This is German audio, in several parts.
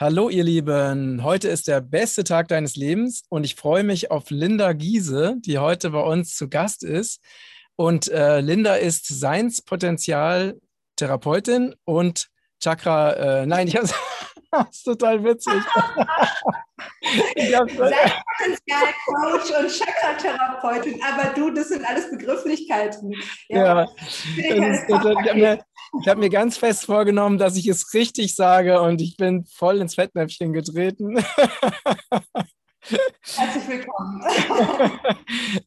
Hallo ihr Lieben, heute ist der beste Tag deines Lebens und ich freue mich auf Linda Giese, die heute bei uns zu Gast ist. Und äh, Linda ist Seinspotenzial-Therapeutin und Chakra, äh, nein, ich habe das ist total witzig. Potenzial-Coach und Chakra-Therapeutin, aber du, das sind alles Begrifflichkeiten. Ja, ja ist, ich habe mir, ganz fest vorgenommen, dass ich es richtig sage und ich bin voll ins Fettnäpfchen getreten. Herzlich willkommen.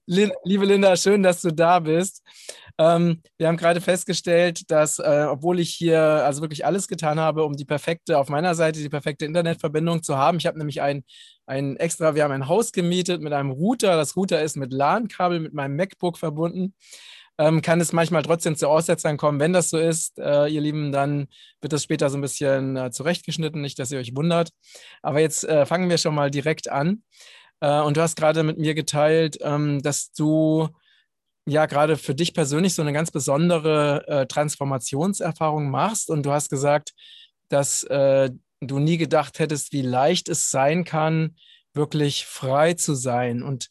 Liebe Linda, schön, dass du da bist. Ähm, wir haben gerade festgestellt, dass, äh, obwohl ich hier also wirklich alles getan habe, um die perfekte, auf meiner Seite die perfekte Internetverbindung zu haben, ich habe nämlich ein, ein extra, wir haben ein Haus gemietet mit einem Router. Das Router ist mit LAN-Kabel mit meinem MacBook verbunden. Ähm, kann es manchmal trotzdem zu Aussetzern kommen. Wenn das so ist, äh, ihr Lieben, dann wird das später so ein bisschen äh, zurechtgeschnitten, nicht, dass ihr euch wundert. Aber jetzt äh, fangen wir schon mal direkt an. Äh, und du hast gerade mit mir geteilt, ähm, dass du ja gerade für dich persönlich so eine ganz besondere äh, Transformationserfahrung machst. Und du hast gesagt, dass äh, du nie gedacht hättest, wie leicht es sein kann, wirklich frei zu sein. Und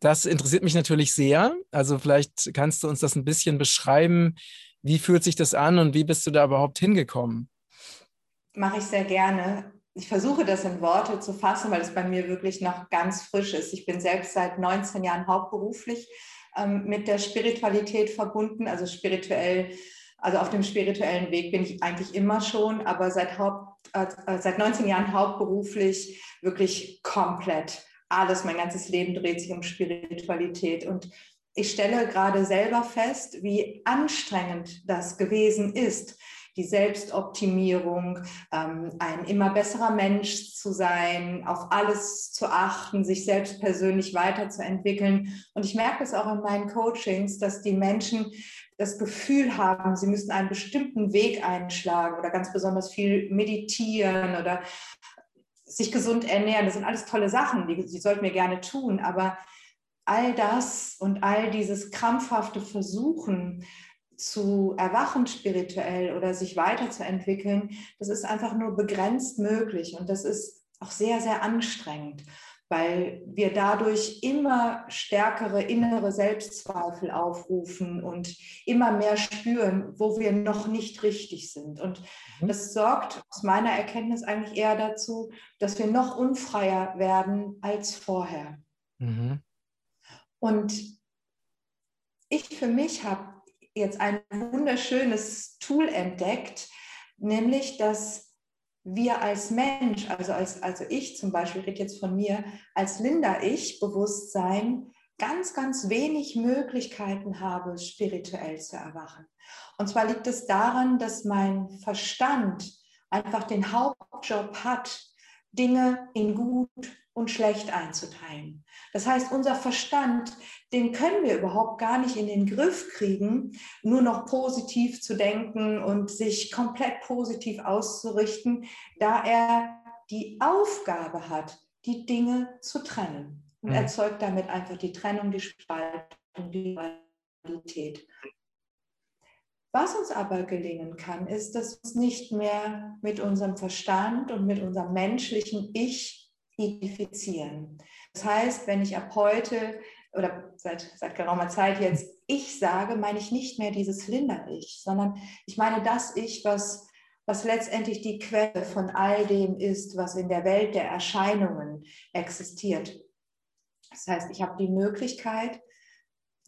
das interessiert mich natürlich sehr. Also vielleicht kannst du uns das ein bisschen beschreiben. Wie fühlt sich das an und wie bist du da überhaupt hingekommen? Mache ich sehr gerne. Ich versuche das in Worte zu fassen, weil es bei mir wirklich noch ganz frisch ist. Ich bin selbst seit 19 Jahren hauptberuflich ähm, mit der Spiritualität verbunden, also spirituell, also auf dem spirituellen Weg bin ich eigentlich immer schon, aber seit, Haupt, äh, seit 19 Jahren hauptberuflich wirklich komplett alles, mein ganzes Leben dreht sich um Spiritualität und ich stelle gerade selber fest, wie anstrengend das gewesen ist, die Selbstoptimierung, ähm, ein immer besserer Mensch zu sein, auf alles zu achten, sich selbst persönlich weiterzuentwickeln. Und ich merke es auch in meinen Coachings, dass die Menschen das Gefühl haben, sie müssen einen bestimmten Weg einschlagen oder ganz besonders viel meditieren oder sich gesund ernähren. Das sind alles tolle Sachen, die, die sollten wir gerne tun. Aber all das und all dieses krampfhafte Versuchen, zu erwachen spirituell oder sich weiterzuentwickeln, das ist einfach nur begrenzt möglich und das ist auch sehr, sehr anstrengend, weil wir dadurch immer stärkere innere Selbstzweifel aufrufen und immer mehr spüren, wo wir noch nicht richtig sind. Und mhm. das sorgt aus meiner Erkenntnis eigentlich eher dazu, dass wir noch unfreier werden als vorher. Mhm. Und ich für mich habe jetzt ein wunderschönes Tool entdeckt, nämlich dass wir als Mensch, also als also ich zum Beispiel, rede jetzt von mir, als Linda-Ich-Bewusstsein ganz, ganz wenig Möglichkeiten habe, spirituell zu erwachen. Und zwar liegt es daran, dass mein Verstand einfach den Hauptjob hat, Dinge in gut und schlecht einzuteilen. Das heißt, unser Verstand, den können wir überhaupt gar nicht in den Griff kriegen, nur noch positiv zu denken und sich komplett positiv auszurichten, da er die Aufgabe hat, die Dinge zu trennen und mhm. erzeugt damit einfach die Trennung, die Spaltung, die Qualität. Was uns aber gelingen kann, ist, dass wir uns nicht mehr mit unserem Verstand und mit unserem menschlichen Ich identifizieren. Das heißt, wenn ich ab heute oder seit, seit geraumer Zeit jetzt ich sage, meine ich nicht mehr dieses Linda-Ich, sondern ich meine das Ich, was, was letztendlich die Quelle von all dem ist, was in der Welt der Erscheinungen existiert. Das heißt, ich habe die Möglichkeit,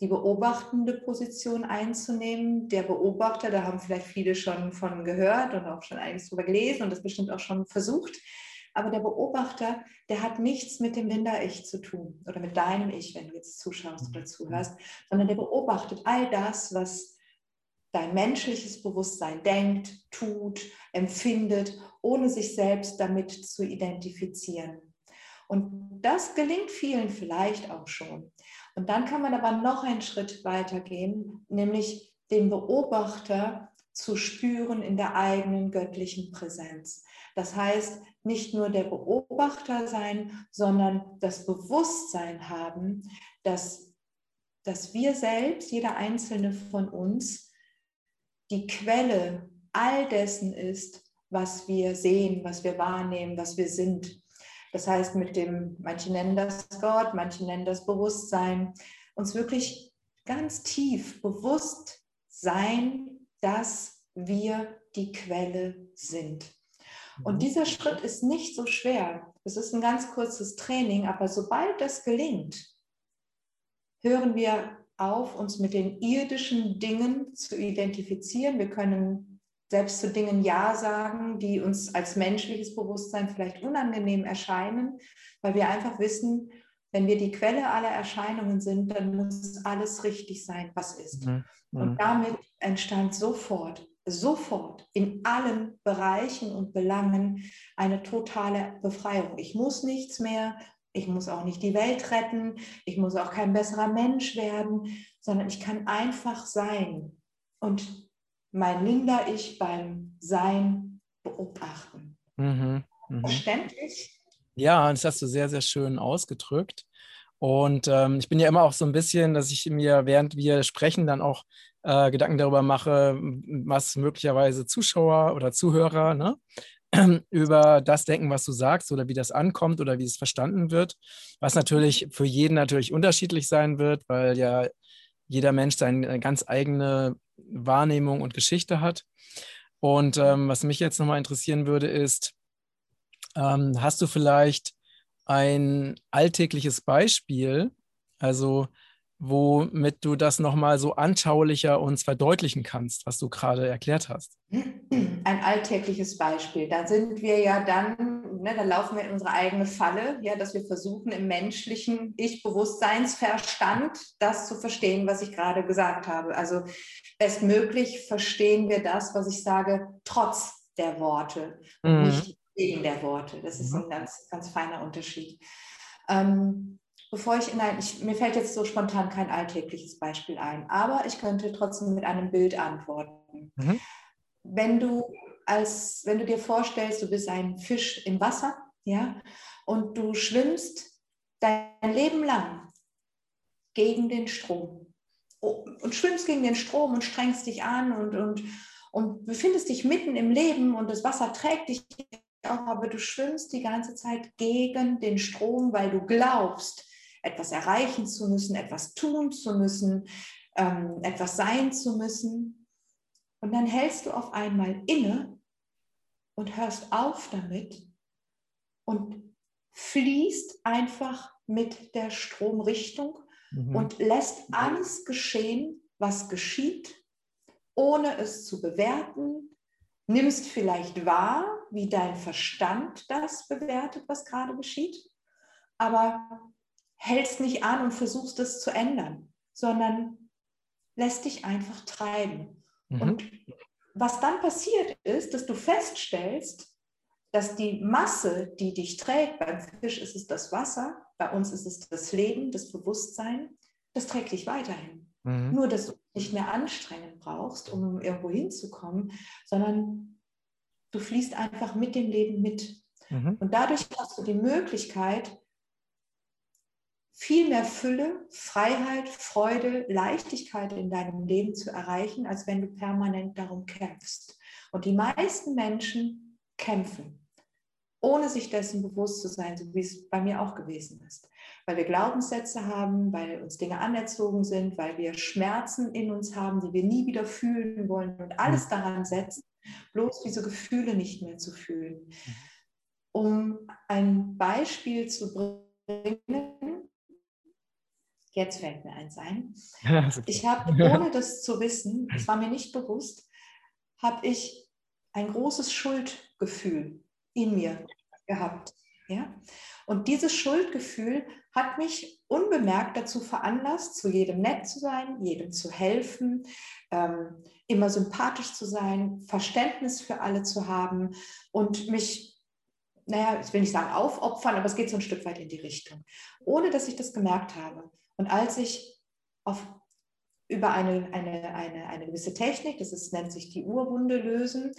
die beobachtende Position einzunehmen. Der Beobachter, da haben vielleicht viele schon von gehört und auch schon einiges darüber gelesen und das bestimmt auch schon versucht. Aber der Beobachter, der hat nichts mit dem Linda-Ich zu tun oder mit deinem Ich, wenn du jetzt zuschaust oder zuhörst, sondern der beobachtet all das, was dein menschliches Bewusstsein denkt, tut, empfindet, ohne sich selbst damit zu identifizieren. Und das gelingt vielen vielleicht auch schon. Und dann kann man aber noch einen Schritt weiter gehen, nämlich den Beobachter zu spüren in der eigenen göttlichen Präsenz. Das heißt, nicht nur der Beobachter sein, sondern das Bewusstsein haben, dass, dass wir selbst, jeder einzelne von uns, die Quelle all dessen ist, was wir sehen, was wir wahrnehmen, was wir sind. Das heißt, mit dem, manche nennen das Gott, manche nennen das Bewusstsein, uns wirklich ganz tief bewusst sein, dass wir die Quelle sind. Und mhm. dieser Schritt ist nicht so schwer. Es ist ein ganz kurzes Training, aber sobald das gelingt, hören wir auf, uns mit den irdischen Dingen zu identifizieren. Wir können selbst zu Dingen Ja sagen, die uns als menschliches Bewusstsein vielleicht unangenehm erscheinen, weil wir einfach wissen, wenn wir die Quelle aller Erscheinungen sind, dann muss alles richtig sein, was ist. Mhm. Und mhm. damit entstand sofort, sofort in allen Bereichen und Belangen eine totale Befreiung. Ich muss nichts mehr, ich muss auch nicht die Welt retten, ich muss auch kein besserer Mensch werden, sondern ich kann einfach sein und mein Linda-Ich beim Sein beobachten. Mhm, mh. Verständlich? Ja, das hast du sehr, sehr schön ausgedrückt. Und ähm, ich bin ja immer auch so ein bisschen, dass ich mir, während wir sprechen, dann auch äh, Gedanken darüber mache, was möglicherweise Zuschauer oder Zuhörer ne, über das denken, was du sagst oder wie das ankommt oder wie es verstanden wird. Was natürlich für jeden natürlich unterschiedlich sein wird, weil ja jeder Mensch seine ganz eigene Wahrnehmung und Geschichte hat. Und ähm, was mich jetzt nochmal interessieren würde, ist, ähm, hast du vielleicht ein alltägliches Beispiel, also womit du das nochmal so anschaulicher uns verdeutlichen kannst, was du gerade erklärt hast? Ein alltägliches Beispiel. Da sind wir ja dann, ne, da laufen wir in unsere eigene Falle, ja, dass wir versuchen, im menschlichen Ich-Bewusstseinsverstand das zu verstehen, was ich gerade gesagt habe. Also bestmöglich verstehen wir das, was ich sage, trotz der Worte und mhm. nicht wegen der Worte. Das ist mhm. ein ganz, ganz feiner Unterschied. Ähm, bevor ich in ein, ich, mir fällt jetzt so spontan kein alltägliches Beispiel ein, aber ich könnte trotzdem mit einem Bild antworten. Mhm. Wenn du als, wenn du dir vorstellst, du bist ein Fisch im Wasser, ja, und du schwimmst dein Leben lang gegen den Strom und schwimmst gegen den Strom und strengst dich an und, und, und befindest dich mitten im Leben und das Wasser trägt dich auch, aber du schwimmst die ganze Zeit gegen den Strom, weil du glaubst, etwas erreichen zu müssen, etwas tun zu müssen, ähm, etwas sein zu müssen. Und dann hältst du auf einmal inne und hörst auf damit und fließt einfach mit der Stromrichtung mhm. und lässt alles geschehen, was geschieht, ohne es zu bewerten, nimmst vielleicht wahr, wie dein Verstand das bewertet, was gerade geschieht, aber hältst nicht an und versuchst es zu ändern, sondern lässt dich einfach treiben. Mhm. Und was dann passiert ist, dass du feststellst, dass die Masse, die dich trägt, beim Fisch ist es das Wasser, bei uns ist es das Leben, das Bewusstsein, das trägt dich weiterhin. Mhm. Nur, dass du nicht mehr anstrengen brauchst, um irgendwo hinzukommen, sondern du fließt einfach mit dem Leben mit. Mhm. Und dadurch hast du die Möglichkeit, viel mehr Fülle, Freiheit, Freude, Leichtigkeit in deinem Leben zu erreichen, als wenn du permanent darum kämpfst. Und die meisten Menschen kämpfen, ohne sich dessen bewusst zu sein, so wie es bei mir auch gewesen ist. Weil wir Glaubenssätze haben, weil uns Dinge anerzogen sind, weil wir Schmerzen in uns haben, die wir nie wieder fühlen wollen und alles mhm. daran setzen, bloß diese Gefühle nicht mehr zu fühlen. Mhm. Um ein Beispiel zu bringen, Jetzt fällt mir eins ein. Ich habe, ohne das zu wissen, es war mir nicht bewusst, habe ich ein großes Schuldgefühl in mir gehabt. Ja? Und dieses Schuldgefühl hat mich unbemerkt dazu veranlasst, zu jedem nett zu sein, jedem zu helfen, ähm, immer sympathisch zu sein, Verständnis für alle zu haben und mich, naja, ich will nicht sagen aufopfern, aber es geht so ein Stück weit in die Richtung, ohne dass ich das gemerkt habe. Und als ich auf, über eine, eine, eine, eine gewisse Technik, das ist, nennt sich die Urwunde lösen,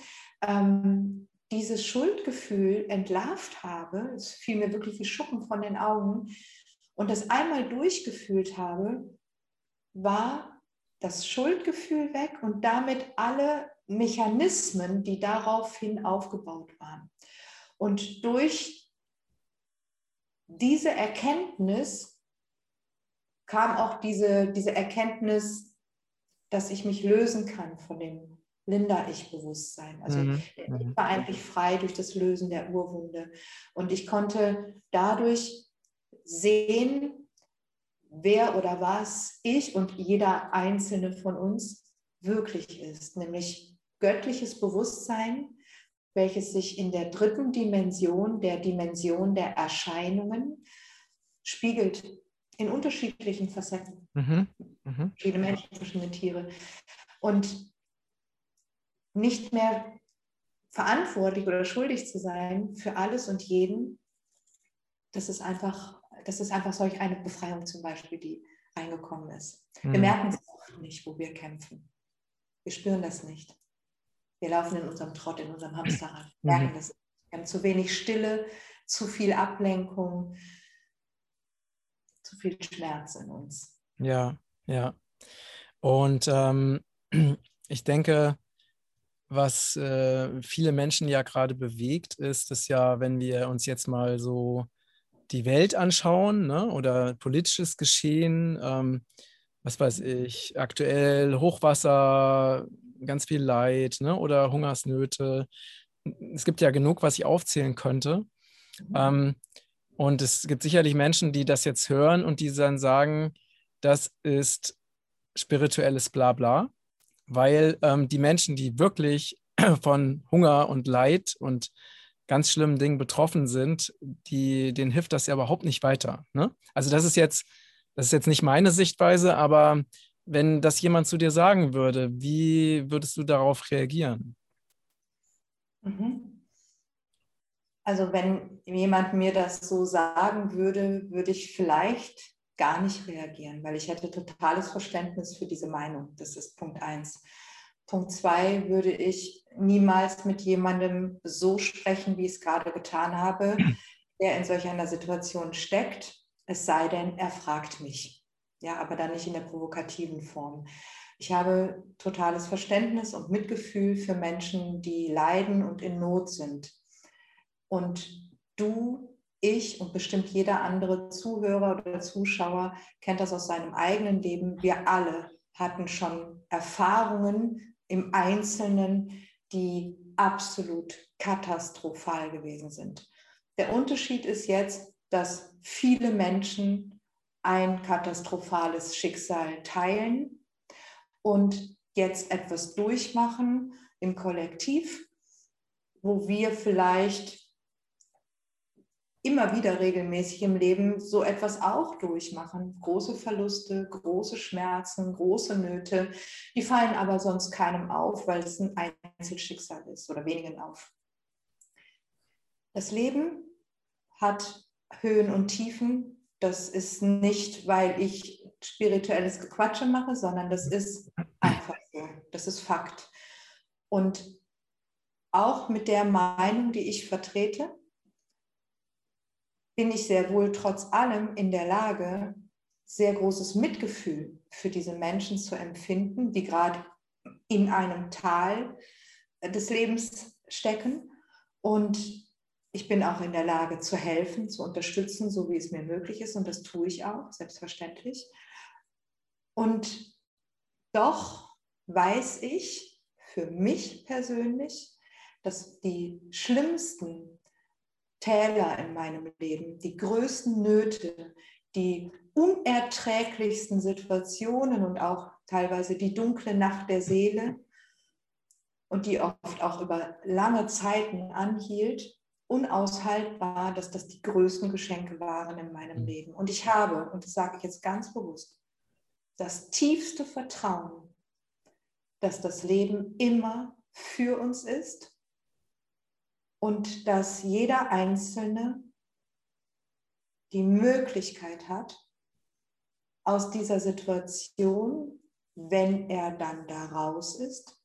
ähm, dieses Schuldgefühl entlarvt habe, es fiel mir wirklich wie Schuppen von den Augen, und das einmal durchgefühlt habe, war das Schuldgefühl weg und damit alle Mechanismen, die daraufhin aufgebaut waren. Und durch diese Erkenntnis kam auch diese, diese Erkenntnis, dass ich mich lösen kann von dem Linda-Ich-Bewusstsein. Also mhm. ich mhm. war eigentlich frei durch das Lösen der Urwunde. Und ich konnte dadurch sehen, wer oder was ich und jeder einzelne von uns wirklich ist, nämlich göttliches Bewusstsein, welches sich in der dritten Dimension, der Dimension der Erscheinungen, spiegelt in unterschiedlichen Facetten. Mhm. Mhm. Verschiedene Menschen, verschiedene Tiere. Und nicht mehr verantwortlich oder schuldig zu sein für alles und jeden, das ist einfach, das ist einfach solch eine Befreiung zum Beispiel, die reingekommen ist. Mhm. Wir merken es oft nicht, wo wir kämpfen. Wir spüren das nicht. Wir laufen in unserem Trott, in unserem Hamsterrad. Wir merken mhm. das. Wir haben zu wenig Stille, zu viel Ablenkung, zu viel Schmerz in uns. Ja, ja. Und ähm, ich denke, was äh, viele Menschen ja gerade bewegt, ist es ja, wenn wir uns jetzt mal so die Welt anschauen ne, oder politisches Geschehen, ähm, was weiß ich, aktuell Hochwasser, ganz viel Leid ne, oder Hungersnöte. Es gibt ja genug, was ich aufzählen könnte. Mhm. Ähm, und es gibt sicherlich Menschen, die das jetzt hören und die dann sagen, das ist spirituelles Blabla weil ähm, die Menschen, die wirklich von Hunger und Leid und ganz schlimmen Dingen betroffen sind, die, denen hilft das ja überhaupt nicht weiter. Ne? Also das ist jetzt, das ist jetzt nicht meine Sichtweise, aber wenn das jemand zu dir sagen würde, wie würdest du darauf reagieren? Mhm. Also wenn jemand mir das so sagen würde, würde ich vielleicht gar nicht reagieren, weil ich hätte totales Verständnis für diese Meinung. Das ist Punkt eins. Punkt zwei würde ich niemals mit jemandem so sprechen, wie ich es gerade getan habe, der in solch einer Situation steckt, es sei denn, er fragt mich. Ja, aber dann nicht in der provokativen Form. Ich habe totales Verständnis und Mitgefühl für Menschen, die leiden und in Not sind. Und du ich und bestimmt jeder andere Zuhörer oder Zuschauer kennt das aus seinem eigenen Leben. Wir alle hatten schon Erfahrungen im Einzelnen, die absolut katastrophal gewesen sind. Der Unterschied ist jetzt, dass viele Menschen ein katastrophales Schicksal teilen und jetzt etwas durchmachen im Kollektiv, wo wir vielleicht immer wieder regelmäßig im Leben so etwas auch durchmachen. Große Verluste, große Schmerzen, große Nöte, die fallen aber sonst keinem auf, weil es ein Einzelschicksal ist oder wenigen auf. Das Leben hat Höhen und Tiefen. Das ist nicht, weil ich spirituelles Gequatsche mache, sondern das ist einfach so. Das ist Fakt. Und auch mit der Meinung, die ich vertrete, bin ich sehr wohl trotz allem in der Lage, sehr großes Mitgefühl für diese Menschen zu empfinden, die gerade in einem Tal des Lebens stecken. Und ich bin auch in der Lage zu helfen, zu unterstützen, so wie es mir möglich ist. Und das tue ich auch, selbstverständlich. Und doch weiß ich für mich persönlich, dass die schlimmsten Täler in meinem Leben, die größten Nöte, die unerträglichsten Situationen und auch teilweise die dunkle Nacht der Seele und die oft auch über lange Zeiten anhielt, unaushaltbar, dass das die größten Geschenke waren in meinem mhm. Leben. Und ich habe, und das sage ich jetzt ganz bewusst, das tiefste Vertrauen, dass das Leben immer für uns ist und dass jeder Einzelne die Möglichkeit hat, aus dieser Situation, wenn er dann da raus ist,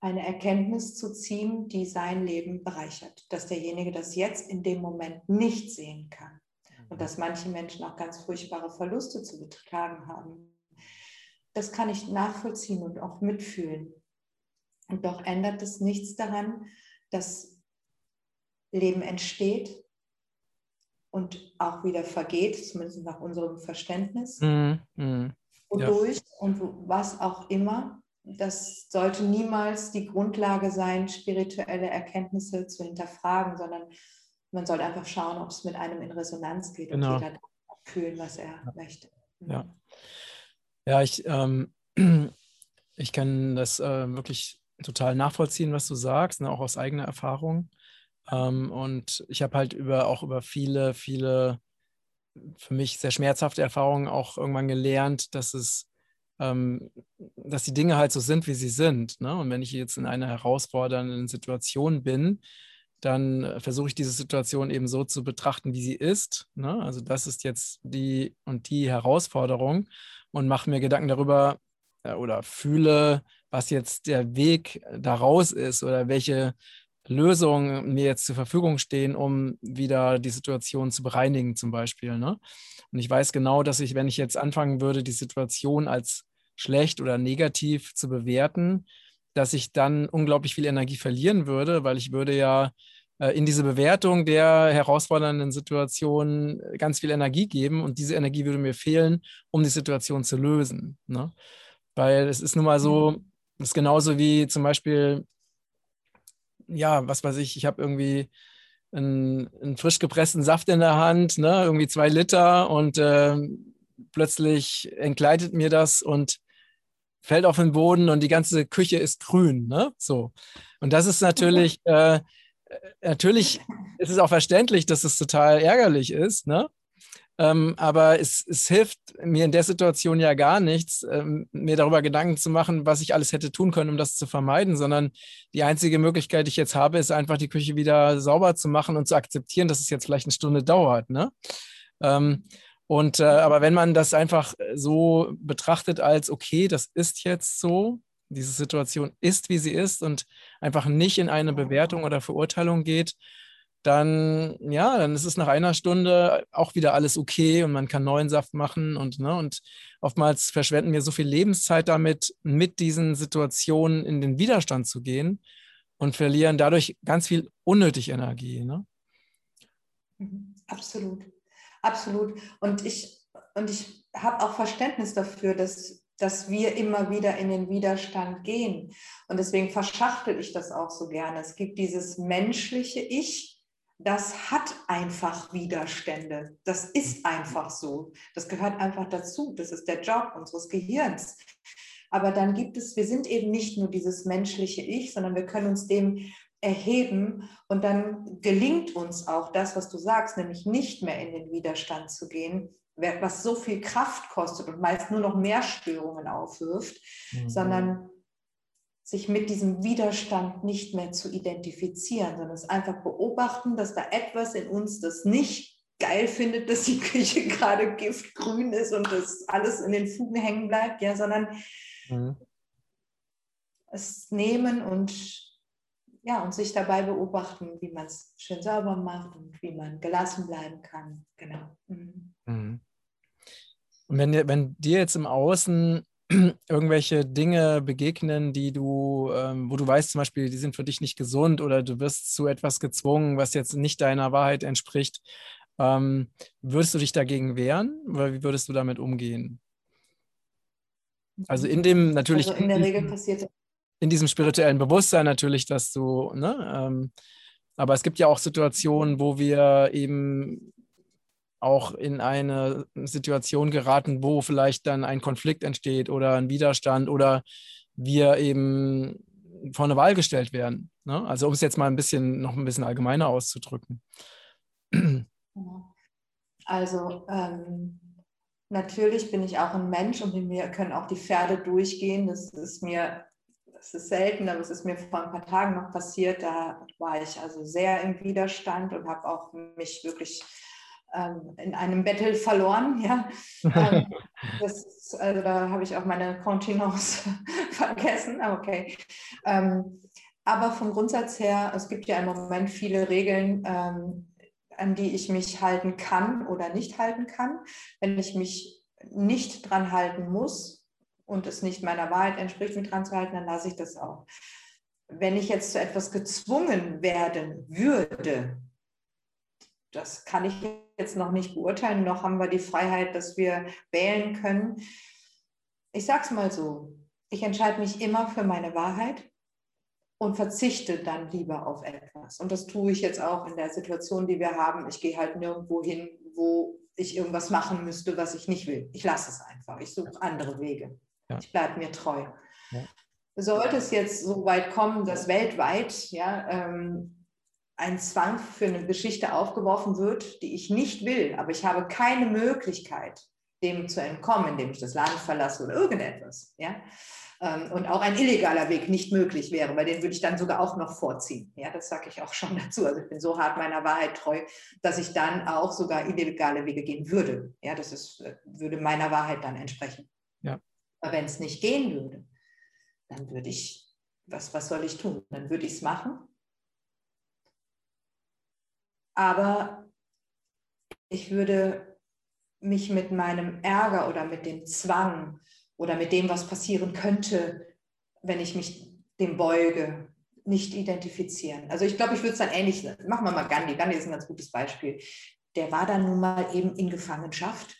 eine Erkenntnis zu ziehen, die sein Leben bereichert. Dass derjenige das jetzt in dem Moment nicht sehen kann. Und dass manche Menschen auch ganz furchtbare Verluste zu betragen haben. Das kann ich nachvollziehen und auch mitfühlen. Und doch ändert es nichts daran, dass Leben entsteht und auch wieder vergeht, zumindest nach unserem Verständnis. Mm, mm, Wodurch ja. und was auch immer. Das sollte niemals die Grundlage sein, spirituelle Erkenntnisse zu hinterfragen, sondern man sollte einfach schauen, ob es mit einem in Resonanz geht genau. und jeder fühlen, was er ja. möchte. Ja, ja ich, ähm, ich kann das äh, wirklich total nachvollziehen, was du sagst, ne, auch aus eigener Erfahrung. Ähm, und ich habe halt über auch über viele, viele für mich sehr schmerzhafte Erfahrungen auch irgendwann gelernt, dass es ähm, dass die Dinge halt so sind, wie sie sind. Ne? Und wenn ich jetzt in einer herausfordernden Situation bin, dann äh, versuche ich diese Situation eben so zu betrachten, wie sie ist. Ne? Also das ist jetzt die und die Herausforderung und mache mir Gedanken darüber äh, oder fühle, was jetzt der Weg daraus ist oder welche Lösungen mir jetzt zur Verfügung stehen, um wieder die Situation zu bereinigen zum Beispiel. Ne? Und ich weiß genau, dass ich, wenn ich jetzt anfangen würde, die Situation als schlecht oder negativ zu bewerten, dass ich dann unglaublich viel Energie verlieren würde, weil ich würde ja äh, in diese Bewertung der herausfordernden Situation ganz viel Energie geben und diese Energie würde mir fehlen, um die Situation zu lösen. Ne? Weil es ist nun mal so, mhm. es ist genauso wie zum Beispiel, ja, was weiß ich, ich habe irgendwie einen, einen, frisch gepressten Saft in der Hand, ne, irgendwie zwei Liter und äh, plötzlich entgleitet mir das und fällt auf den Boden und die ganze Küche ist grün, ne? So. Und das ist natürlich, äh, natürlich ist es auch verständlich, dass es total ärgerlich ist, ne? Ähm, aber es, es, hilft mir in der Situation ja gar nichts, ähm, mir darüber Gedanken zu machen, was ich alles hätte tun können, um das zu vermeiden, sondern die einzige Möglichkeit, die ich jetzt habe, ist einfach die Küche wieder sauber zu machen und zu akzeptieren, dass es jetzt vielleicht eine Stunde dauert. Ne? Ähm, und äh, aber wenn man das einfach so betrachtet als, okay, das ist jetzt so, diese Situation ist, wie sie ist und einfach nicht in eine Bewertung oder Verurteilung geht, dann ja, dann ist es nach einer Stunde auch wieder alles okay und man kann neuen Saft machen und ne, und oftmals verschwenden wir so viel Lebenszeit damit, mit diesen Situationen in den Widerstand zu gehen und verlieren dadurch ganz viel unnötig Energie. Ne? Absolut. Absolut. Und ich, und ich habe auch Verständnis dafür, dass, dass wir immer wieder in den Widerstand gehen. Und deswegen verschachtel ich das auch so gerne. Es gibt dieses menschliche Ich, das hat einfach Widerstände. Das ist einfach so. Das gehört einfach dazu. Das ist der Job unseres Gehirns. Aber dann gibt es, wir sind eben nicht nur dieses menschliche Ich, sondern wir können uns dem erheben und dann gelingt uns auch das, was du sagst, nämlich nicht mehr in den Widerstand zu gehen, was so viel Kraft kostet und meist nur noch mehr Störungen aufwirft, mhm. sondern sich mit diesem Widerstand nicht mehr zu identifizieren, sondern es einfach beobachten, dass da etwas in uns das nicht geil findet, dass die Küche gerade giftgrün ist und das alles in den Fugen hängen bleibt, ja, sondern mhm. es nehmen und ja, und sich dabei beobachten, wie man es schön sauber macht und wie man gelassen bleiben kann. Genau. Mhm. Mhm. Und wenn, wenn dir jetzt im Außen irgendwelche Dinge begegnen, die du, ähm, wo du weißt zum Beispiel, die sind für dich nicht gesund oder du wirst zu etwas gezwungen, was jetzt nicht deiner Wahrheit entspricht, ähm, würdest du dich dagegen wehren oder wie würdest du damit umgehen? Also in dem natürlich. Also in der Regel passiert in diesem spirituellen Bewusstsein natürlich, dass du, ne, ähm, aber es gibt ja auch Situationen, wo wir eben auch in eine Situation geraten, wo vielleicht dann ein Konflikt entsteht oder ein Widerstand oder wir eben vor eine Wahl gestellt werden. Ne? Also um es jetzt mal ein bisschen noch ein bisschen allgemeiner auszudrücken. Also ähm, natürlich bin ich auch ein Mensch und in mir können auch die Pferde durchgehen. Das ist mir es ist selten, aber es ist mir vor ein paar Tagen noch passiert. Da war ich also sehr im Widerstand und habe auch mich wirklich in einem Battle verloren. Ja. ähm, ist, also da habe ich auch meine Kontenance vergessen. Okay. Ähm, aber vom Grundsatz her, es gibt ja im Moment viele Regeln, ähm, an die ich mich halten kann oder nicht halten kann. Wenn ich mich nicht dran halten muss, und es nicht meiner Wahrheit entspricht, mich dran zu halten, dann lasse ich das auch. wenn ich jetzt zu etwas gezwungen werden würde, das kann ich jetzt noch nicht beurteilen, noch haben wir die Freiheit, dass wir wählen können. Ich sage es mal so, ich entscheide mich immer für meine Wahrheit und verzichte dann lieber auf etwas. Und das tue ich jetzt auch in der Situation, die wir haben. Ich gehe halt nirgendwo hin, wo ich irgendwas machen müsste, was ich nicht will. Ich lasse es einfach. Ich suche andere Wege. Ja. Ich bleibe mir treu. Ja. Sollte es jetzt so weit kommen, dass weltweit ja, ähm, ein Zwang für eine Geschichte aufgeworfen wird, die ich nicht will, aber ich habe keine Möglichkeit, dem zu entkommen, indem ich das Land verlasse oder irgendetwas, ja, ähm, und auch ein illegaler Weg nicht möglich wäre, weil den würde ich dann sogar auch noch vorziehen. Ja, das sage ich auch schon dazu. Also ich bin so hart meiner Wahrheit treu, dass ich dann auch sogar illegale Wege gehen würde. Ja, das ist, äh, würde meiner Wahrheit dann entsprechen. Ja. Aber wenn es nicht gehen würde, dann würde ich, was, was soll ich tun? Dann würde ich es machen. Aber ich würde mich mit meinem Ärger oder mit dem Zwang oder mit dem, was passieren könnte, wenn ich mich dem beuge, nicht identifizieren. Also ich glaube, ich würde es dann ähnlich, machen wir mal Gandhi. Gandhi ist ein ganz gutes Beispiel. Der war dann nun mal eben in Gefangenschaft.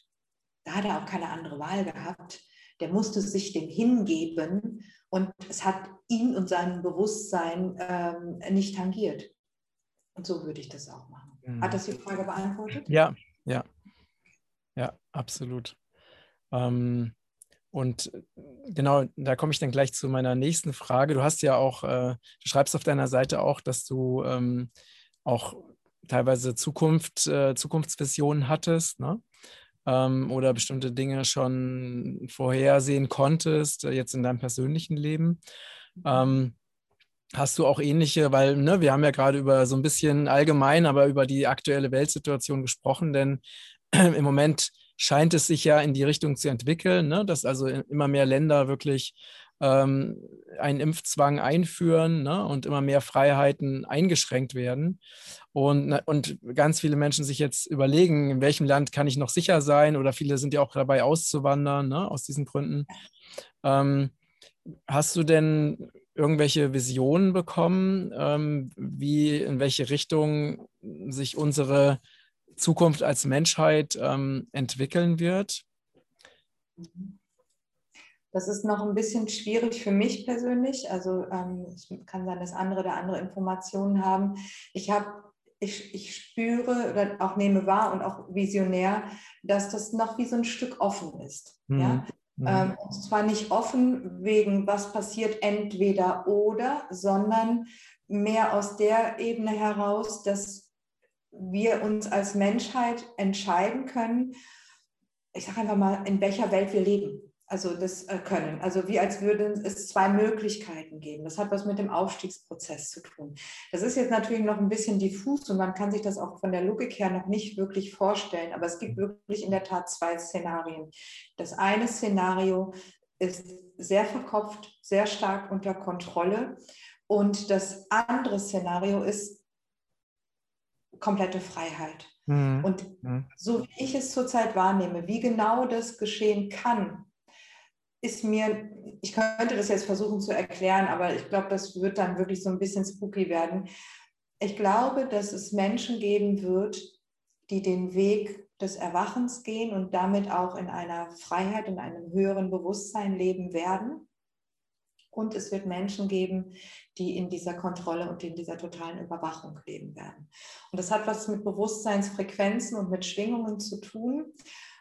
Da hat er auch keine andere Wahl gehabt. Der musste sich dem hingeben und es hat ihn und sein Bewusstsein ähm, nicht tangiert. Und so würde ich das auch machen. Mhm. Hat das die Frage beantwortet? Ja, ja. Ja, absolut. Ähm, und äh, genau, da komme ich dann gleich zu meiner nächsten Frage. Du hast ja auch, äh, du schreibst auf deiner Seite auch, dass du ähm, auch teilweise Zukunft, äh, Zukunftsvisionen hattest, ne? Ähm, oder bestimmte Dinge schon vorhersehen konntest, äh, jetzt in deinem persönlichen Leben. Ähm, hast du auch ähnliche, weil ne, wir haben ja gerade über so ein bisschen allgemein, aber über die aktuelle Weltsituation gesprochen, denn im Moment scheint es sich ja in die Richtung zu entwickeln, ne? dass also immer mehr Länder wirklich ähm, einen Impfzwang einführen ne? und immer mehr Freiheiten eingeschränkt werden. Und, und ganz viele Menschen sich jetzt überlegen, in welchem Land kann ich noch sicher sein oder viele sind ja auch dabei auszuwandern ne? aus diesen Gründen. Ähm, hast du denn irgendwelche Visionen bekommen, ähm, wie in welche Richtung sich unsere Zukunft als Menschheit ähm, entwickeln wird? Das ist noch ein bisschen schwierig für mich persönlich. Also ähm, es kann sein, dass andere da andere Informationen haben. Ich habe ich, ich spüre oder auch nehme wahr und auch visionär, dass das noch wie so ein Stück offen ist. Mhm. Ja? Mhm. Ähm, und zwar nicht offen wegen, was passiert entweder oder, sondern mehr aus der Ebene heraus, dass wir uns als Menschheit entscheiden können, ich sage einfach mal, in welcher Welt wir leben. Also das äh, können. Also wie als würden es zwei Möglichkeiten geben. Das hat was mit dem Aufstiegsprozess zu tun. Das ist jetzt natürlich noch ein bisschen diffus und man kann sich das auch von der Logik her noch nicht wirklich vorstellen. Aber es gibt wirklich in der Tat zwei Szenarien. Das eine Szenario ist sehr verkopft, sehr stark unter Kontrolle. Und das andere Szenario ist komplette Freiheit. Mhm. Und mhm. so wie ich es zurzeit wahrnehme, wie genau das geschehen kann, ist mir, ich könnte das jetzt versuchen zu erklären, aber ich glaube, das wird dann wirklich so ein bisschen spooky werden. Ich glaube, dass es Menschen geben wird, die den Weg des Erwachens gehen und damit auch in einer Freiheit, in einem höheren Bewusstsein leben werden. Und es wird Menschen geben, die in dieser Kontrolle und in dieser totalen Überwachung leben werden. Und das hat was mit Bewusstseinsfrequenzen und mit Schwingungen zu tun.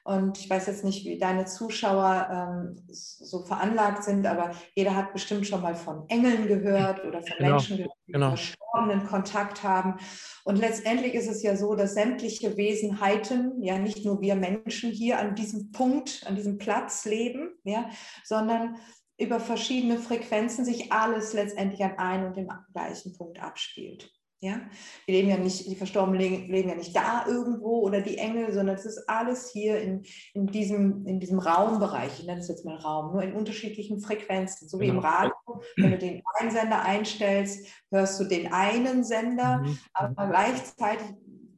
Und ich weiß jetzt nicht, wie deine Zuschauer ähm, so veranlagt sind, aber jeder hat bestimmt schon mal von Engeln gehört oder von genau, Menschen gehört, die genau. verstorbenen Kontakt haben. Und letztendlich ist es ja so, dass sämtliche Wesenheiten, ja nicht nur wir Menschen hier an diesem Punkt, an diesem Platz leben, ja, sondern über verschiedene Frequenzen sich alles letztendlich an einem und dem gleichen Punkt abspielt. Ja, wir leben ja nicht, die Verstorbenen leben, ja nicht da irgendwo oder die Engel, sondern es ist alles hier in, in, diesem, in diesem Raumbereich, ich nenne es jetzt mal Raum, nur in unterschiedlichen Frequenzen. So wie genau. im Radio, wenn du den einen Sender einstellst, hörst du den einen Sender, mhm. aber gleichzeitig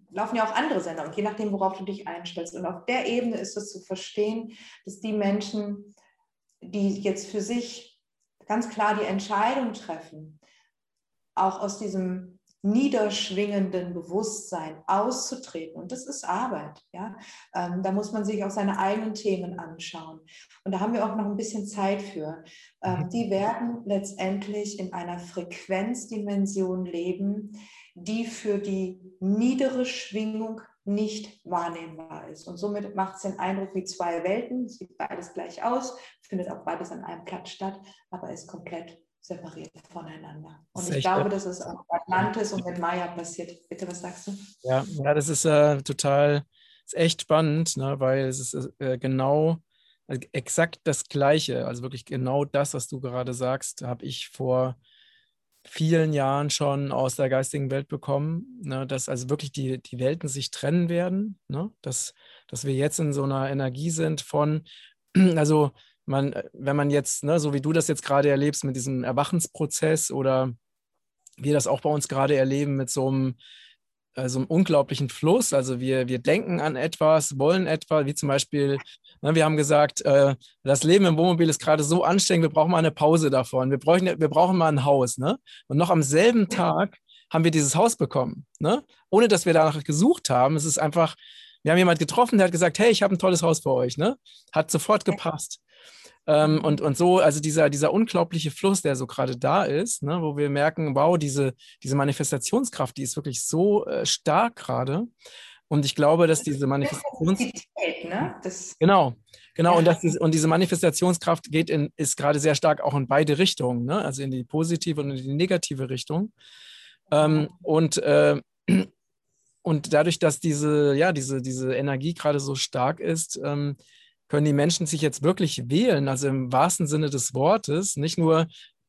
laufen ja auch andere Sender und je nachdem, worauf du dich einstellst. Und auf der Ebene ist es zu verstehen, dass die Menschen die jetzt für sich ganz klar die Entscheidung treffen, auch aus diesem niederschwingenden Bewusstsein auszutreten. Und das ist Arbeit. Ja? Ähm, da muss man sich auch seine eigenen Themen anschauen. Und da haben wir auch noch ein bisschen Zeit für. Ähm, mhm. die werden letztendlich in einer Frequenzdimension leben, die für die niedere Schwingung nicht wahrnehmbar ist. Und somit macht es den Eindruck wie zwei Welten. Es sieht beides gleich aus, findet auch beides an einem Platz statt, aber ist komplett separiert voneinander. Und ich glaube, dass es auch Atlantis und mit Maya passiert. Bitte, was sagst du? Ja, ja das ist äh, total, ist echt spannend, ne, weil es ist äh, genau also exakt das Gleiche, also wirklich genau das, was du gerade sagst, habe ich vor vielen Jahren schon aus der geistigen Welt bekommen, ne, dass also wirklich die, die Welten sich trennen werden, ne, dass, dass wir jetzt in so einer Energie sind von, also man, äh, wenn man jetzt, ne, so wie du das jetzt gerade erlebst mit diesem Erwachensprozess oder wir das auch bei uns gerade erleben mit so einem, äh, so einem unglaublichen Fluss. Also wir, wir denken an etwas, wollen etwas, wie zum Beispiel, ne, wir haben gesagt, äh, das Leben im Wohnmobil ist gerade so anstrengend, wir brauchen mal eine Pause davon. Wir brauchen, wir brauchen mal ein Haus. Ne? Und noch am selben Tag haben wir dieses Haus bekommen, ne? ohne dass wir danach gesucht haben. Es ist einfach, wir haben jemanden getroffen, der hat gesagt, hey, ich habe ein tolles Haus für euch. Ne? Hat sofort gepasst. Ähm, und, und so, also dieser, dieser unglaubliche Fluss, der so gerade da ist, ne, wo wir merken, wow, diese, diese Manifestationskraft, die ist wirklich so äh, stark gerade. Und ich glaube, dass diese Manifestationskraft. Ne? genau, genau. Ja. Und, das ist, und diese Manifestationskraft geht in, ist gerade sehr stark auch in beide Richtungen, ne? also in die positive und in die negative Richtung. Ähm, und, äh, und dadurch, dass diese, ja, diese, diese Energie gerade so stark ist, ähm, können die Menschen sich jetzt wirklich wählen, also im wahrsten Sinne des Wortes, nicht nur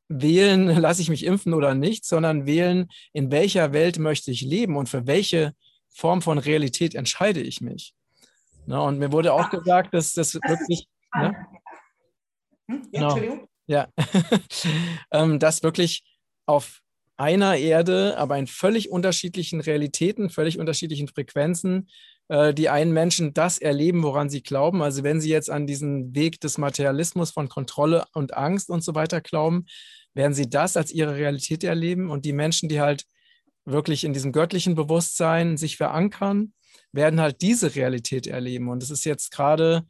wählen, lasse ich mich impfen oder nicht, sondern wählen, in welcher Welt möchte ich leben und für welche Form von Realität entscheide ich mich. Ne, und mir wurde auch gesagt, dass das wirklich. Ne? Hm? Ja, genau, ja. Ähm, dass wirklich auf einer Erde, aber in völlig unterschiedlichen Realitäten, völlig unterschiedlichen Frequenzen äh, die einen Menschen das erleben, woran sie glauben. Also wenn sie jetzt an diesen Weg des Materialismus von Kontrolle und Angst und so weiter glauben, werden sie das als ihre Realität erleben. Und die Menschen, die halt wirklich in diesem göttlichen Bewusstsein sich verankern, werden halt diese Realität erleben. Und es ist jetzt gerade,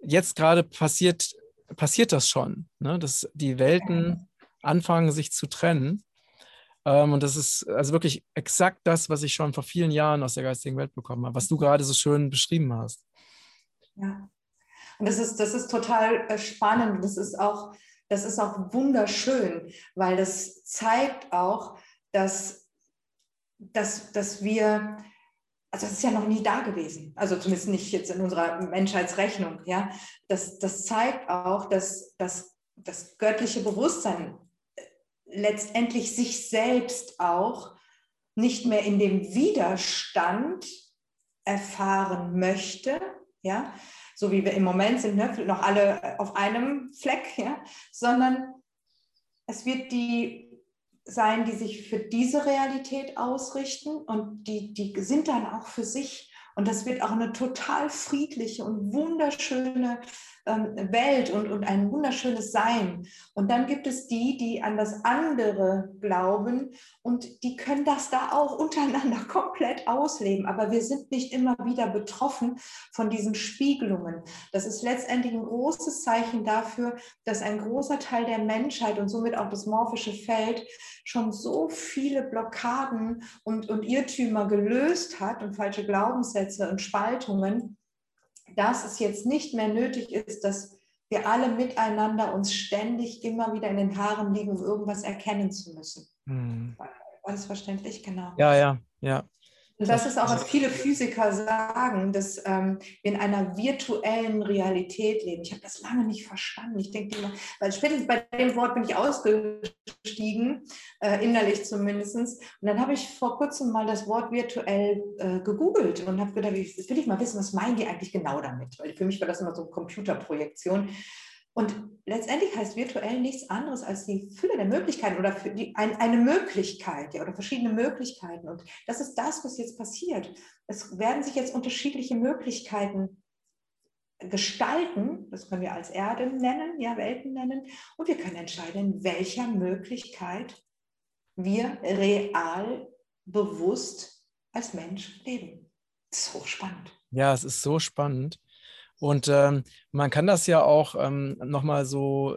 jetzt gerade passiert, passiert das schon, ne? dass die Welten anfangen, sich zu trennen. Ähm, und das ist also wirklich exakt das, was ich schon vor vielen Jahren aus der geistigen Welt bekommen habe, was du gerade so schön beschrieben hast. Ja. Und das ist, das ist total äh, spannend. Das ist auch, das ist auch wunderschön, weil das zeigt auch, dass, dass, dass wir, also das ist ja noch nie da gewesen, also zumindest nicht jetzt in unserer Menschheitsrechnung, ja. Das, das zeigt auch, dass, dass das göttliche Bewusstsein letztendlich sich selbst auch nicht mehr in dem Widerstand erfahren möchte, ja, so wie wir im Moment sind, ne, noch alle auf einem Fleck, ja, sondern es wird die sein, die sich für diese Realität ausrichten und die, die sind dann auch für sich. Und das wird auch eine total friedliche und wunderschöne ähm, Welt und, und ein wunderschönes Sein. Und dann gibt es die, die an das andere glauben und die können das da auch untereinander komplett ausleben. Aber wir sind nicht immer wieder betroffen von diesen Spiegelungen. Das ist letztendlich ein großes Zeichen dafür, dass ein großer Teil der Menschheit und somit auch das morphische Feld schon so viele Blockaden und, und Irrtümer gelöst hat und falsche Glaubenssätze und Spaltungen, dass es jetzt nicht mehr nötig ist, dass wir alle miteinander uns ständig immer wieder in den Haaren liegen, um irgendwas erkennen zu müssen. Hm. Das verständlich? Genau. Ja, ja, ja. Und das ist auch, was viele Physiker sagen, dass ähm, wir in einer virtuellen Realität leben. Ich habe das lange nicht verstanden. Ich denke immer, weil spätestens bei dem Wort bin ich ausgestiegen, äh, innerlich zumindest. Und dann habe ich vor kurzem mal das Wort virtuell äh, gegoogelt und habe gedacht, ich will ich mal wissen, was meinen die eigentlich genau damit? Weil für mich war das immer so eine Computerprojektion. Und letztendlich heißt virtuell nichts anderes als die Fülle der Möglichkeiten oder die, ein, eine Möglichkeit ja, oder verschiedene Möglichkeiten. Und das ist das, was jetzt passiert. Es werden sich jetzt unterschiedliche Möglichkeiten gestalten, das können wir als Erde nennen, ja, Welten nennen, und wir können entscheiden, in welcher Möglichkeit wir real bewusst als Mensch leben. Das ist hochspannend. Ja, es ist so spannend. Und ähm, man kann das ja auch ähm, nochmal so,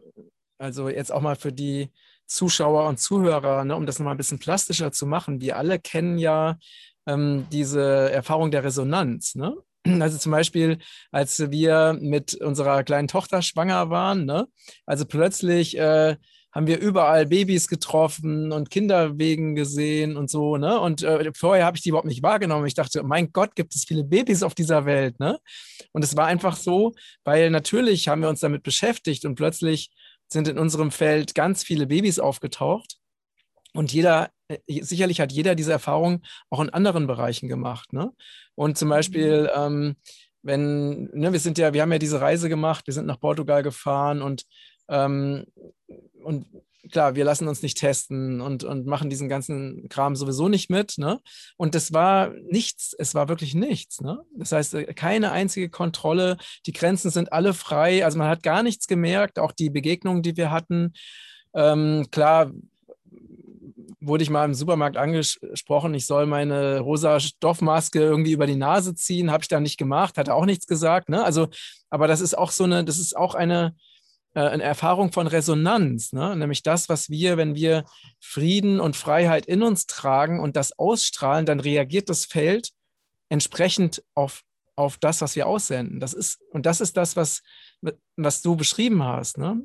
also jetzt auch mal für die Zuschauer und Zuhörer, ne, um das nochmal ein bisschen plastischer zu machen. Wir alle kennen ja ähm, diese Erfahrung der Resonanz. Ne? Also zum Beispiel, als wir mit unserer kleinen Tochter schwanger waren, ne? also plötzlich äh, haben wir überall Babys getroffen und Kinderwegen gesehen und so, ne? Und äh, vorher habe ich die überhaupt nicht wahrgenommen. Ich dachte, mein Gott, gibt es viele Babys auf dieser Welt, ne? Und es war einfach so, weil natürlich haben wir uns damit beschäftigt und plötzlich sind in unserem Feld ganz viele Babys aufgetaucht. Und jeder, äh, sicherlich hat jeder diese Erfahrung auch in anderen Bereichen gemacht, ne? Und zum Beispiel, mhm. ähm, wenn, ne, wir sind ja, wir haben ja diese Reise gemacht, wir sind nach Portugal gefahren und ähm, und klar, wir lassen uns nicht testen und, und machen diesen ganzen Kram sowieso nicht mit. Ne? Und das war nichts, es war wirklich nichts. Ne? Das heißt, äh, keine einzige Kontrolle, die Grenzen sind alle frei, also man hat gar nichts gemerkt, auch die Begegnungen, die wir hatten. Ähm, klar, wurde ich mal im Supermarkt angesprochen, ich soll meine rosa Stoffmaske irgendwie über die Nase ziehen, habe ich da nicht gemacht, hat er auch nichts gesagt. Ne? Also, aber das ist auch so eine, das ist auch eine, eine Erfahrung von Resonanz, ne? nämlich das, was wir, wenn wir Frieden und Freiheit in uns tragen und das ausstrahlen, dann reagiert das Feld entsprechend auf, auf das, was wir aussenden. Das ist, und das ist das, was, was du beschrieben hast, ne?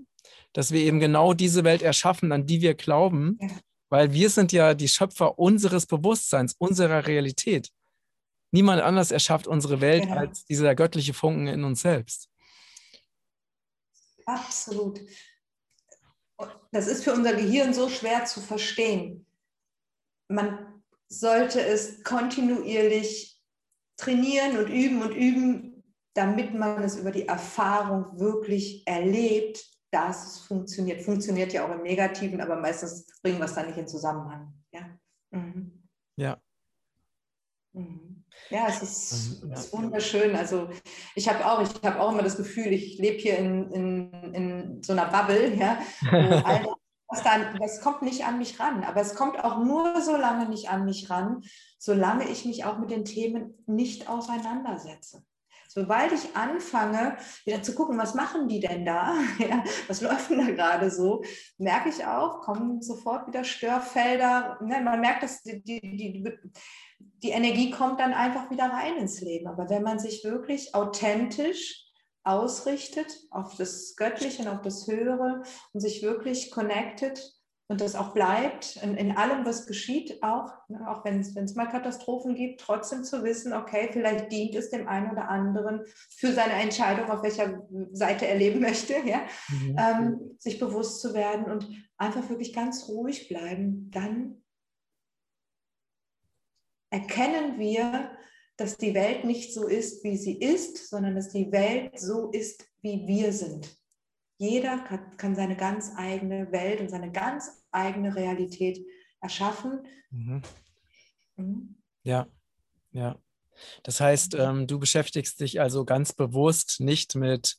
dass wir eben genau diese Welt erschaffen, an die wir glauben, weil wir sind ja die Schöpfer unseres Bewusstseins, unserer Realität. Niemand anders erschafft unsere Welt genau. als dieser göttliche Funken in uns selbst. Absolut. Das ist für unser Gehirn so schwer zu verstehen. Man sollte es kontinuierlich trainieren und üben und üben, damit man es über die Erfahrung wirklich erlebt, dass es funktioniert. Funktioniert ja auch im Negativen, aber meistens bringen wir es dann nicht in Zusammenhang. Ja. Mhm. ja. Mhm. Ja, es ist, ähm, ist wunderschön. Also ich habe auch, ich habe auch immer das Gefühl, ich lebe hier in, in, in so einer Bubble, ja, was dann, das kommt nicht an mich ran. Aber es kommt auch nur so lange nicht an mich ran, solange ich mich auch mit den Themen nicht auseinandersetze. Sobald ich anfange, wieder zu gucken, was machen die denn da? Ja, was läuft denn da gerade so? Merke ich auch, kommen sofort wieder Störfelder. Ne, man merkt, dass die, die, die, die Energie kommt dann einfach wieder rein ins Leben. Aber wenn man sich wirklich authentisch ausrichtet auf das Göttliche und auf das Höhere und sich wirklich connected und das auch bleibt in, in allem, was geschieht, auch, ne, auch wenn es mal Katastrophen gibt, trotzdem zu wissen, okay, vielleicht dient es dem einen oder anderen für seine Entscheidung, auf welcher Seite er leben möchte, ja, mhm. ähm, sich bewusst zu werden und einfach wirklich ganz ruhig bleiben, dann erkennen wir, dass die Welt nicht so ist, wie sie ist, sondern dass die Welt so ist, wie wir sind. Jeder kann, kann seine ganz eigene Welt und seine ganz eigene Realität erschaffen. Mhm. Mhm. Ja, ja. Das heißt, ähm, du beschäftigst dich also ganz bewusst nicht mit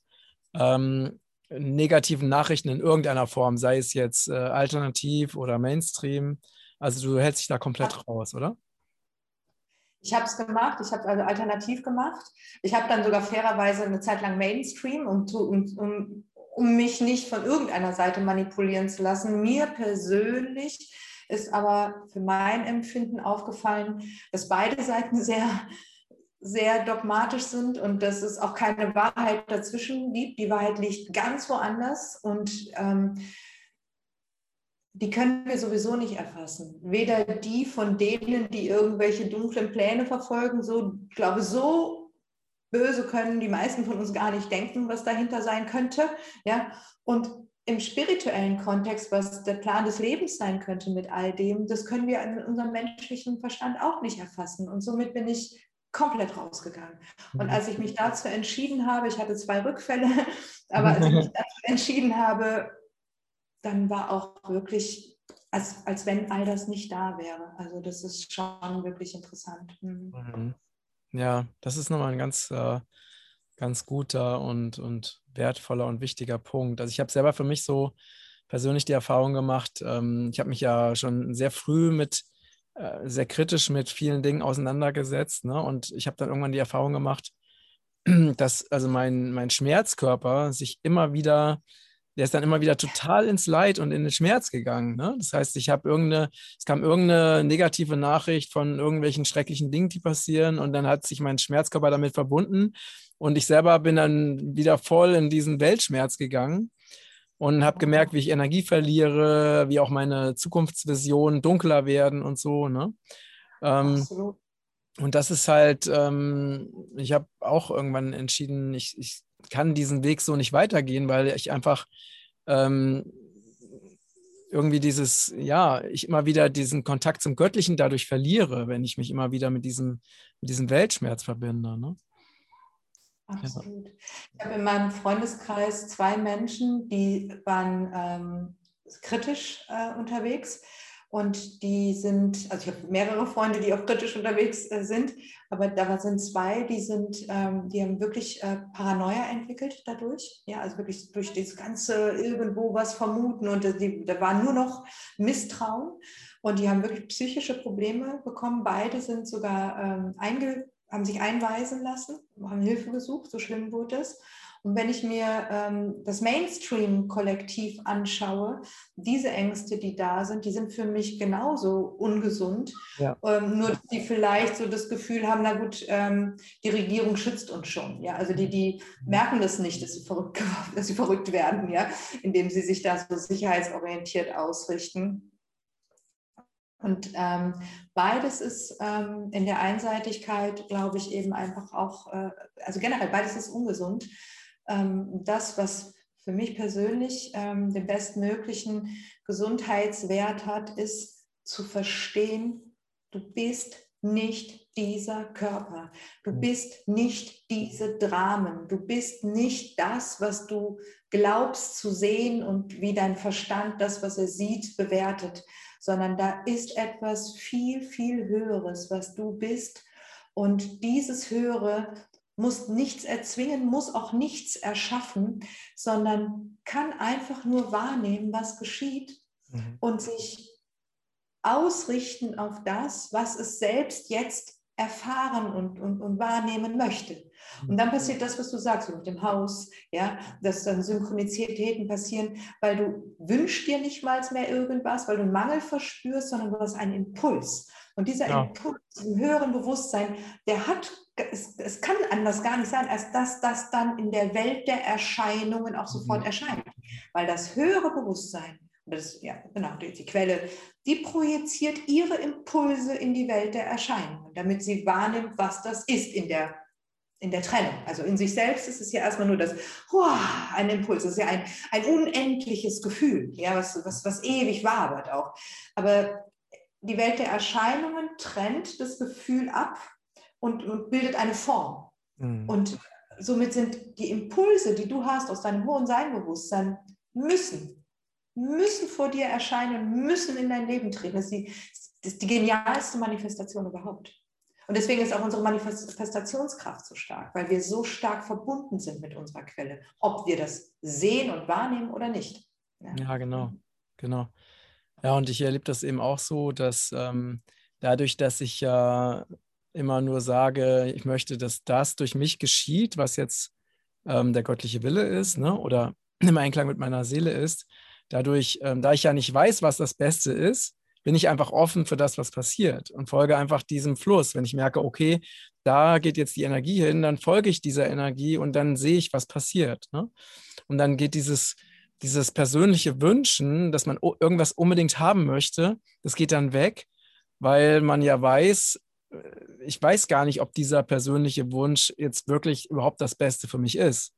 ähm, negativen Nachrichten in irgendeiner Form, sei es jetzt äh, alternativ oder Mainstream. Also du hältst dich da komplett ja. raus, oder? Ich habe es gemacht, ich habe also alternativ gemacht. Ich habe dann sogar fairerweise eine Zeit lang Mainstream, um, um, um, mich nicht von irgendeiner Seite manipulieren zu lassen. Mir persönlich ist aber für mein Empfinden aufgefallen, dass beide Seiten sehr, sehr dogmatisch sind und dass es auch keine Wahrheit dazwischen gibt. Die Wahrheit liegt ganz woanders und ähm, die können wir sowieso nicht erfassen. Weder die von denen, die irgendwelche dunklen Pläne verfolgen, so, ich glaube, so böse können die meisten von uns gar nicht denken, was dahinter sein könnte. Ja? Und im spirituellen Kontext, was der Plan des Lebens sein könnte mit all dem, das können wir in unserem menschlichen Verstand auch nicht erfassen. Und somit bin ich komplett rausgegangen. Und als ich mich dazu entschieden habe, ich hatte zwei Rückfälle, aber als ich mich dazu entschieden habe, dann war auch wirklich, als, als wenn all das nicht da wäre. Also das ist schon wirklich interessant. Mhm. mhm. Ja, das ist nochmal ein ganz, äh, ganz guter und, und wertvoller und wichtiger Punkt. Also ich habe selber für mich so persönlich die Erfahrung gemacht. Ähm, ich habe mich ja schon sehr früh mit, äh, sehr kritisch mit vielen Dingen auseinandergesetzt. Ne? Und ich habe dann irgendwann die Erfahrung gemacht, dass also mein, mein Schmerzkörper sich immer wieder der ist dann immer wieder total ins Leid und in den Schmerz gegangen. Ne? Das heißt, ich habe irgendeine, es kam irgendeine negative Nachricht von irgendwelchen schrecklichen Dingen, die passieren und dann hat sich mein Schmerzkörper damit verbunden und ich selber bin dann wieder voll in diesen Weltschmerz gegangen und habe gemerkt, wie ich Energie verliere, wie auch meine Zukunftsvisionen dunkler werden und so. Ne? Ähm. Und das ist halt, ähm, ich habe auch irgendwann entschieden, ich, ich kann diesen Weg so nicht weitergehen, weil ich einfach ähm, irgendwie dieses, ja, ich immer wieder diesen Kontakt zum Göttlichen dadurch verliere, wenn ich mich immer wieder mit diesem, mit diesem Weltschmerz verbinde. Ne? Absolut. Ja. Ich habe in meinem Freundeskreis zwei Menschen, die waren ähm, kritisch äh, unterwegs und die sind, also ich habe mehrere Freunde, die auch kritisch unterwegs äh, sind, aber da sind zwei, die sind, ähm, die haben wirklich äh, Paranoia entwickelt dadurch. Ja, also wirklich durch das ganze irgendwo was vermuten und die, da war nur noch Misstrauen. Und die haben wirklich psychische Probleme bekommen. Beide sind sogar ähm, einge, haben sich einweisen lassen, haben Hilfe gesucht, so schlimm wurde es. Und wenn ich mir ähm, das Mainstream-Kollektiv anschaue, diese Ängste, die da sind, die sind für mich genauso ungesund. Ja. Ähm, nur, dass die vielleicht so das Gefühl haben, na gut, ähm, die Regierung schützt uns schon. Ja? Also die, die merken das nicht, dass sie verrückt, dass sie verrückt werden, ja? indem sie sich da so sicherheitsorientiert ausrichten. Und ähm, beides ist ähm, in der Einseitigkeit, glaube ich, eben einfach auch, äh, also generell beides ist ungesund ähm, das, was für mich persönlich ähm, den bestmöglichen Gesundheitswert hat, ist zu verstehen, du bist nicht dieser Körper. Du bist nicht diese Dramen. Du bist nicht das, was du glaubst zu sehen und wie dein Verstand das, was er sieht, bewertet, sondern da ist etwas viel, viel Höheres, was du bist. Und dieses Höhere muss nichts erzwingen, muss auch nichts erschaffen, sondern kann einfach nur wahrnehmen, was geschieht mhm. und sich ausrichten auf das, was es selbst jetzt erfahren und, und, und wahrnehmen möchte. Und dann passiert das, was du sagst, mit dem Haus, ja, dass dann Synchronizitäten passieren, weil du wünschst dir nicht mal mehr irgendwas, weil du einen Mangel verspürst, sondern du hast einen Impuls. Und dieser ja. Impuls im höheren Bewusstsein, der hat es, es, kann anders gar nicht sein, als dass das dann in der Welt der Erscheinungen auch sofort mhm. erscheint. Weil das höhere Bewusstsein, das, ja, genau, die, die, Quelle, die projiziert ihre Impulse in die Welt der Erscheinungen, damit sie wahrnimmt, was das ist in der, in der Trennung. Also in sich selbst ist es ja erstmal nur das, wow, ein Impuls, das ist ja ein, ein unendliches Gefühl, ja, was, was, was ewig wabert auch. Aber die Welt der Erscheinungen trennt das Gefühl ab und, und bildet eine Form. Mhm. Und somit sind die Impulse, die du hast aus deinem hohen Seinbewusstsein, müssen, müssen vor dir erscheinen, müssen in dein Leben treten. Das ist die, das ist die genialste Manifestation überhaupt. Und deswegen ist auch unsere Manifestationskraft so stark, weil wir so stark verbunden sind mit unserer Quelle, ob wir das sehen und wahrnehmen oder nicht. Ja, ja genau, genau. Ja, und ich erlebe das eben auch so, dass ähm, dadurch, dass ich ja immer nur sage, ich möchte, dass das durch mich geschieht, was jetzt ähm, der göttliche Wille ist, ne? oder im Einklang mit meiner Seele ist. Dadurch, ähm, da ich ja nicht weiß, was das Beste ist, bin ich einfach offen für das, was passiert und folge einfach diesem Fluss. Wenn ich merke, okay, da geht jetzt die Energie hin, dann folge ich dieser Energie und dann sehe ich, was passiert. Ne? Und dann geht dieses, dieses persönliche Wünschen, dass man irgendwas unbedingt haben möchte, das geht dann weg, weil man ja weiß, ich weiß gar nicht, ob dieser persönliche Wunsch jetzt wirklich überhaupt das Beste für mich ist.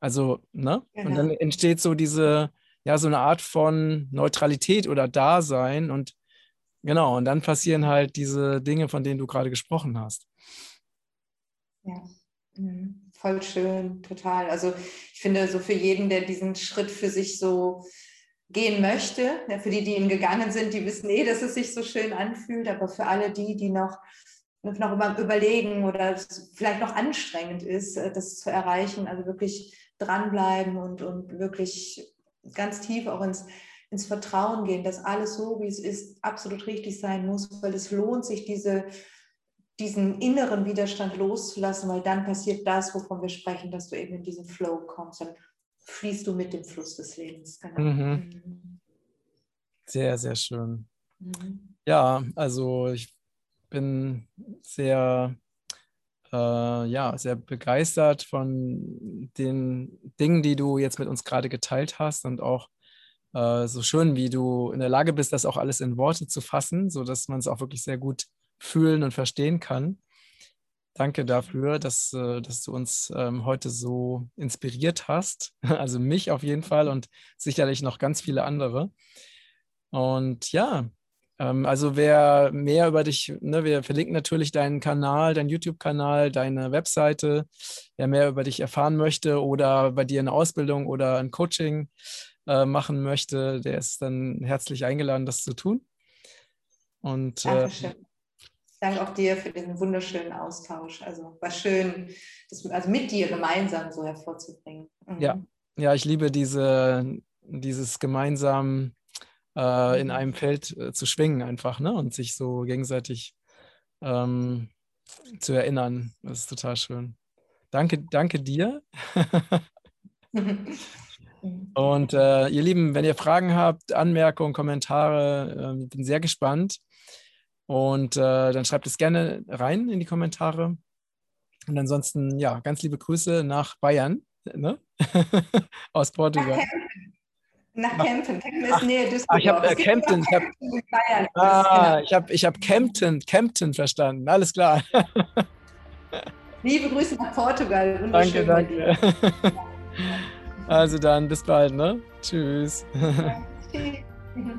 Also, ne? Genau. Und dann genau. entsteht so diese, ja, so eine Art von Neutralität oder Dasein und genau, und dann passieren halt diese Dinge, von denen du gerade gesprochen hast. Ja, mhm. voll schön, total. Also ich finde, so für jeden, der diesen Schritt für sich so gehen möchte, ja, für die, die ihn gegangen sind, die wissen eh, dass es sich so schön anfühlt, aber für alle die, die noch noch überlegen oder vielleicht noch anstrengend ist, äh, das zu erreichen. Also wirklich dranbleiben und, und wirklich ganz tief auch ins, ins Vertrauen gehen, dass alles so, wie es ist, absolut richtig sein muss, weil es lohnt sich, diese, diesen inneren Widerstand loszulassen, weil dann passiert das, wovon wir sprechen, dass du eben in diesen Flow kommst. Dann fließt du mit dem Fluss des Lebens. Genau. Mhm. mhm. Sehr, sehr schön. Mhm. Ja, also ich bin sehr, äh, ja, sehr begeistert von den Dingen, die du jetzt mit uns gerade geteilt hast und auch äh, so schön, wie du in der Lage bist, das auch alles in Worte zu fassen, sodass man es auch wirklich sehr gut fühlen und verstehen kann. Danke dafür, dass, äh, dass du uns ähm, heute so inspiriert hast. Also mich auf jeden Fall und sicherlich noch ganz viele andere. Und ja, ähm, also wer mehr über dich, ne, wir verlinken natürlich deinen Kanal, deinen YouTube-Kanal, deine Webseite. Wer mehr über dich erfahren möchte oder bei dir eine Ausbildung oder ein Coaching äh, machen möchte, der ist dann herzlich eingeladen, das zu tun. Und, äh. Danke auch dir für den wunderschönen Austausch. Also war schön, das also mit dir gemeinsam so hervorzubringen. Mhm. Ja, ja, ich liebe diese, dieses gemeinsam äh, in mhm. einem Feld äh, zu schwingen einfach, ne? Und sich so gegenseitig ähm, zu erinnern. Das ist total schön. Danke, danke dir. Und äh, ihr Lieben, wenn ihr Fragen habt, Anmerkungen, Kommentare, äh, bin sehr gespannt. Und äh, dann schreibt es gerne rein in die Kommentare. Und ansonsten, ja, ganz liebe Grüße nach Bayern, ne? aus Portugal. Nach Kempten. Kempten ist Nähe Düsseldorf. Ah, ich habe äh, Kempten. Ich habe ah, ich hab, ich hab Kempten, Kempten verstanden. Alles klar. Liebe Grüße nach Portugal. Danke, danke. Also dann, bis bald, ne? Tschüss. Ja, tschüss.